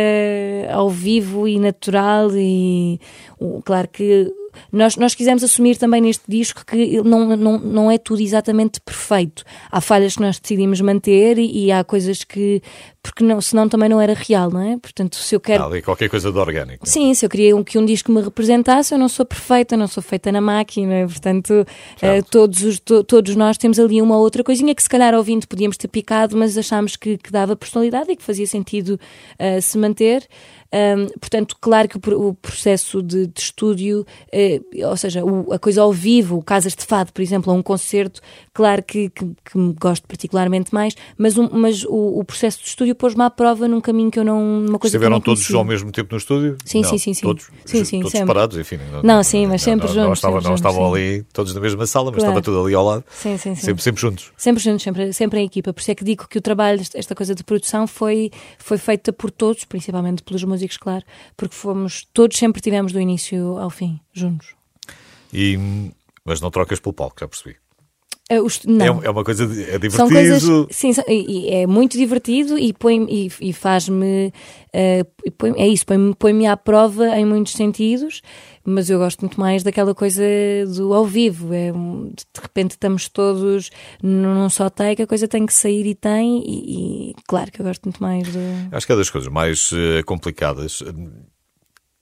Speaker 3: ao vivo e natural e uh, claro que nós, nós quisemos assumir também neste disco que não, não, não é tudo exatamente perfeito. Há falhas que nós decidimos manter e, e há coisas que. Porque não, senão também não era real, não é? Portanto, se eu quero.
Speaker 2: Ah, qualquer coisa de orgânico.
Speaker 3: Sim, se eu queria um, que um disco me representasse, eu não sou perfeita, não sou feita na máquina, portanto, uh, todos, os, to, todos nós temos ali uma outra coisinha que se calhar ouvindo podíamos ter picado, mas achámos que, que dava personalidade e que fazia sentido uh, se manter. Um, portanto, claro que o, o processo de, de estúdio, eh, ou seja, o, a coisa ao vivo, Casas de Fado, por exemplo, ou um concerto, claro que, que, que gosto particularmente mais, mas, um, mas o, o, processo de estúdio pôs-me à prova num caminho que eu não. Uma coisa
Speaker 2: Estiveram todos ao mesmo tempo no estúdio?
Speaker 3: Sim, não, sim, sim, sim.
Speaker 2: Todos,
Speaker 3: sim, sim,
Speaker 2: todos
Speaker 3: sempre.
Speaker 2: separados, enfim.
Speaker 3: Não, não sim, mas sempre
Speaker 2: não,
Speaker 3: juntos.
Speaker 2: Não, estava,
Speaker 3: sempre
Speaker 2: não estavam ali todos na mesma sala, mas
Speaker 3: claro.
Speaker 2: estava tudo ali ao lado.
Speaker 3: Sim, sim, sim.
Speaker 2: Sempre, sempre juntos.
Speaker 3: Sempre juntos, sempre, sempre em equipa. Por isso é que digo que o trabalho, esta coisa de produção, foi, foi feita por todos, principalmente pelos músicos, claro, porque fomos todos sempre tivemos do início ao fim, juntos.
Speaker 2: E, mas não trocas pelo palco, já percebi.
Speaker 3: Uh, os, não.
Speaker 2: É, é, uma coisa é divertido.
Speaker 3: São coisas, sim, e, é muito divertido e, põe, e, e faz-me. Uh, põe, é isso, põe-me põe à prova em muitos sentidos, mas eu gosto muito mais daquela coisa do ao vivo. É, de repente estamos todos num só take, a coisa tem que sair e tem, e, e claro que eu gosto muito mais do.
Speaker 2: Acho que é das coisas mais uh, complicadas.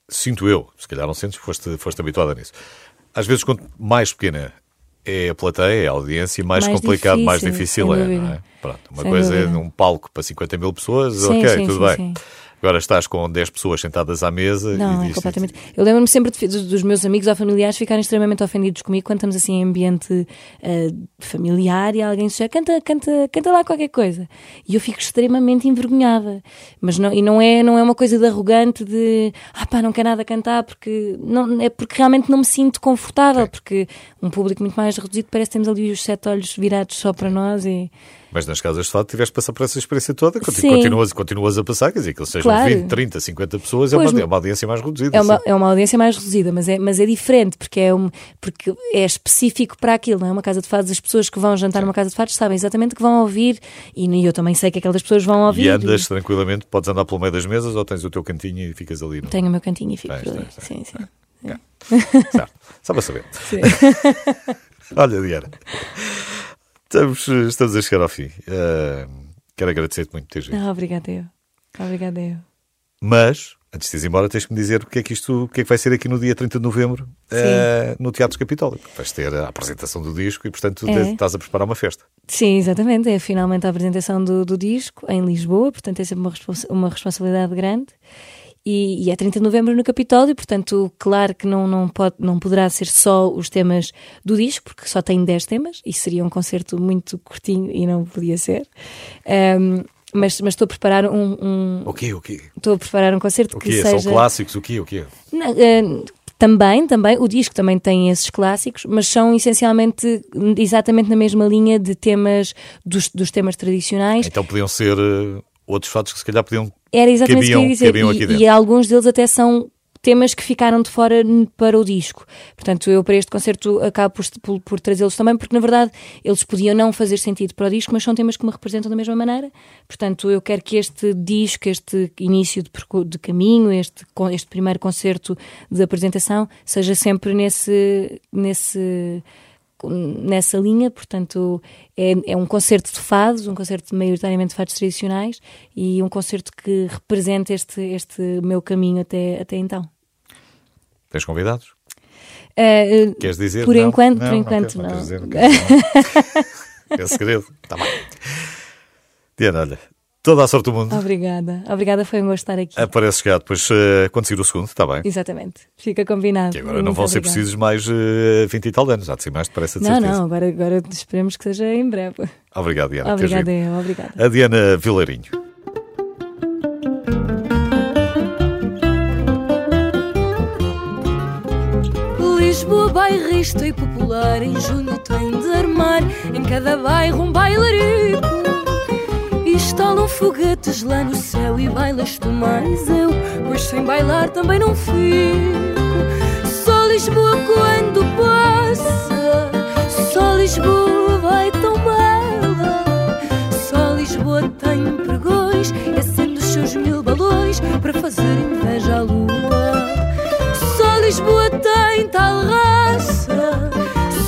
Speaker 2: Sinto eu, se calhar não sentes, foste, foste habituada nisso. Às vezes, quanto mais pequena é a plateia, é a audiência, mais, mais complicado, difícil, mais difícil é, não é? Pronto, uma sem coisa dúvida. é num palco para 50 mil pessoas, sim, ok, sim, tudo sim, bem. Agora estás com 10 pessoas sentadas à mesa
Speaker 3: não,
Speaker 2: e
Speaker 3: é completamente. Eu lembro-me sempre de, dos meus amigos ou familiares ficarem extremamente ofendidos comigo quando estamos assim em ambiente uh, familiar e alguém diz canta, canta, canta lá qualquer coisa. E eu fico extremamente envergonhada. Mas não, e não é, não é uma coisa de arrogante de ah pá, não quer nada cantar porque não, é porque realmente não me sinto confortável, porque um público muito mais reduzido parece que temos ali os sete olhos virados só para nós e
Speaker 2: mas nas casas de fado tiveste de passar por essa experiência toda, continuas, continuas a passar, quer dizer, que sejam claro. 20, 30, 50 pessoas, é uma, é uma, audiência mais reduzida.
Speaker 3: É uma, é uma audiência mais reduzida, mas é, mas é diferente, porque é, um, porque é específico para aquilo, não é? Uma casa de fados, as pessoas que vão jantar numa casa de fados sabem exatamente que vão ouvir, e eu também sei que aquelas pessoas vão ouvir.
Speaker 2: E andas e... tranquilamente, podes andar pelo meio das mesas ou tens o teu cantinho e ficas ali? No...
Speaker 3: Tenho o meu cantinho e fico ali. Sim, sim.
Speaker 2: É. Certo, só para saber. *laughs* Olha, Diana. Estamos, estamos a chegar ao fim. Uh, quero agradecer-te muito por teres vindo.
Speaker 3: Ah, obrigada eu. Obrigada eu.
Speaker 2: Mas, antes de ir embora, tens que me dizer o que é que isto, o que é que vai ser aqui no dia 30 de novembro uh, no Teatro Capitólio. Vais ter a apresentação do disco e, portanto, é. estás a preparar uma festa.
Speaker 3: Sim, exatamente. É finalmente a apresentação do, do disco em Lisboa, portanto é sempre uma, uma responsabilidade grande e, e é 30 de novembro no Capitólio, portanto, claro que não, não, pode, não poderá ser só os temas do disco, porque só tem 10 temas, e seria um concerto muito curtinho e não podia ser. Um, mas, mas estou a preparar um, um.
Speaker 2: O quê? O quê?
Speaker 3: Estou a preparar um concerto
Speaker 2: o
Speaker 3: quê? que seja.
Speaker 2: São clássicos? O quê? O quê?
Speaker 3: Não, uh, também, também, o disco também tem esses clássicos, mas são essencialmente exatamente na mesma linha de temas dos, dos temas tradicionais.
Speaker 2: Então podiam ser uh, outros fatos que se calhar podiam
Speaker 3: era exatamente cabiam, isso que eu ia dizer. E, e, alguns deles até são temas que ficaram de fora para o disco. Portanto, eu para este concerto acabo por, por, por trazê-los também, porque na verdade eles podiam não fazer sentido para o disco, mas são temas que me representam da mesma maneira. Portanto, eu quero que este disco, este início de, de caminho, este, este primeiro concerto de apresentação, seja sempre nesse. nesse nessa linha, portanto é, é um concerto de fados, um concerto maioritariamente de fados tradicionais e um concerto que representa este, este meu caminho até, até então.
Speaker 2: Tens convidados?
Speaker 3: Uh,
Speaker 2: Queres dizer?
Speaker 3: Por
Speaker 2: não?
Speaker 3: enquanto,
Speaker 2: não,
Speaker 3: por enquanto
Speaker 2: não.
Speaker 3: não.
Speaker 2: Dizer, não. *laughs* é segredo. Tá bem. Diana, olha, Toda a sorte do mundo.
Speaker 3: Obrigada. Obrigada, foi um gosto estar aqui.
Speaker 2: Aparece cá depois, uh, quando sair o segundo, está bem?
Speaker 3: Exatamente. Fica combinado.
Speaker 2: Que agora não vão ser precisos mais uh, eh, 20 e tal anos, há de ser mais depressa de
Speaker 3: não,
Speaker 2: certeza.
Speaker 3: Não, agora, agora esperemos que seja em breve.
Speaker 2: Obrigado, Diana.
Speaker 3: Obrigada, eu, obrigada.
Speaker 2: A Diana Vilarinho.
Speaker 4: Lisboa, bairrista e popular, em junho tem de armar em cada bairro um estalam foguetes lá no céu e bailas tu mais eu, pois sem bailar também não fico. Só Lisboa quando passa, só Lisboa vai tão bela. Só Lisboa tem pregões e acende os seus mil balões para fazer inveja à lua. Só Lisboa tem tal raça,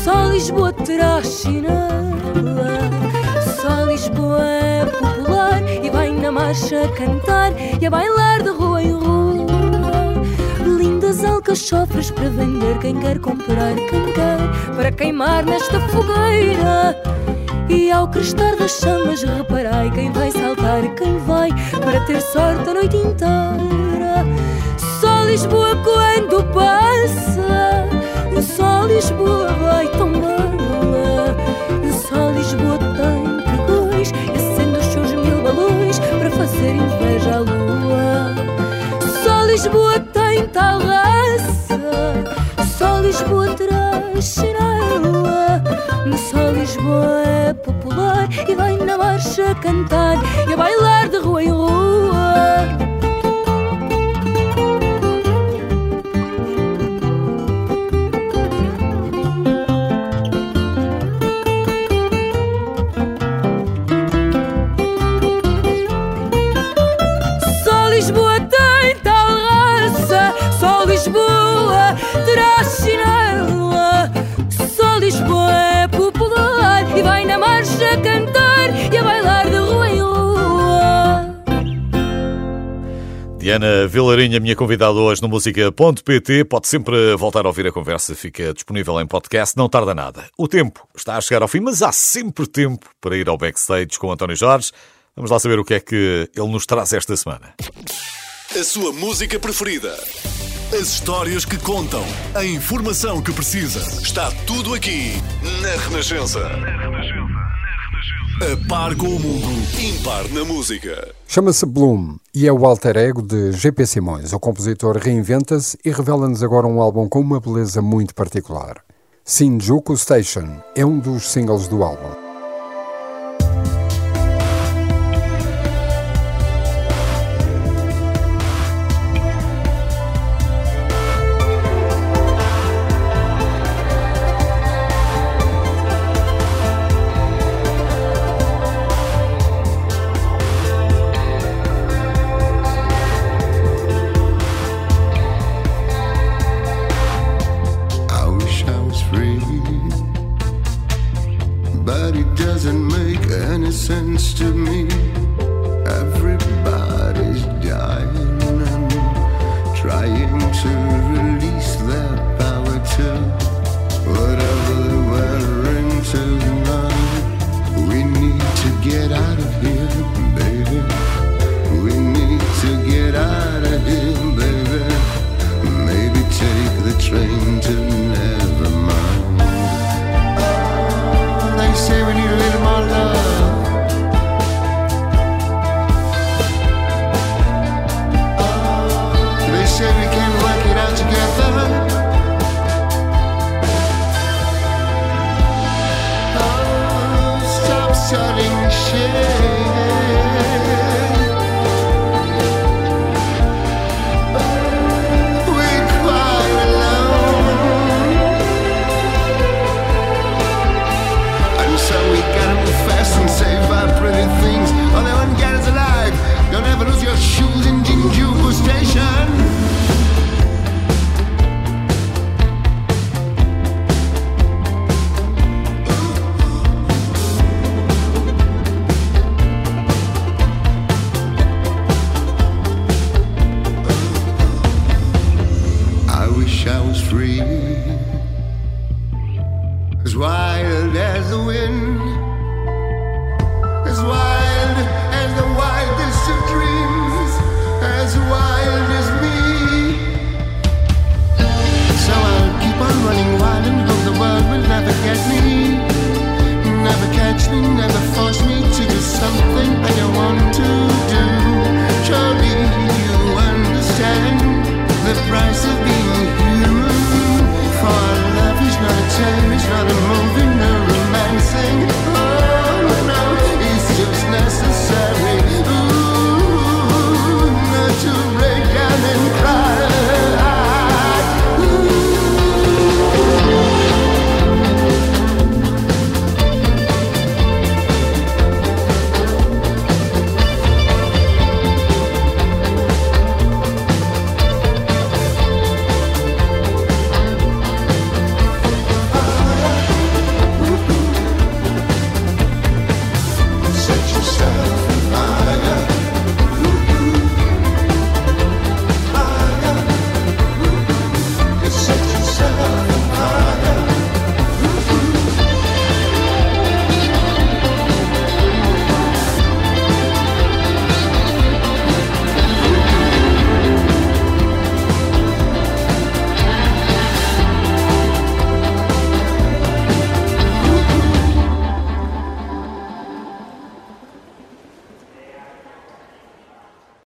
Speaker 4: só Lisboa terá chinela. Só Lisboa é marcha cantar e a bailar de rua em rua. Lindas alcachofras para vender, quem quer comprar, quem quer, para queimar nesta fogueira. E ao crestar das chamas, reparai quem vai saltar, quem vai para ter sorte a noite inteira. Só Lisboa quando passa, só Lisboa vai tão fazer inveja à lua. Só Lisboa tem tal raça, só Lisboa traz chinela. Só Lisboa é popular e vai na marcha cantar e a bailar de rua em rua.
Speaker 2: Diana Vilarinha, minha convidada hoje no música.pt. Pode sempre voltar a ouvir a conversa, fica disponível em podcast, não tarda nada. O tempo está a chegar ao fim, mas há sempre tempo para ir ao backstage com António Jorge. Vamos lá saber o que é que ele nos traz esta semana.
Speaker 6: A sua música preferida. As histórias que contam. A informação que precisa. Está tudo aqui na Renascença. A par com o mundo, impar na música.
Speaker 7: Chama-se Bloom e é o alter ego de GP Simões. O compositor reinventa-se e revela-nos agora um álbum com uma beleza muito particular. Shinjuku Station é um dos singles do álbum.
Speaker 8: As wild as the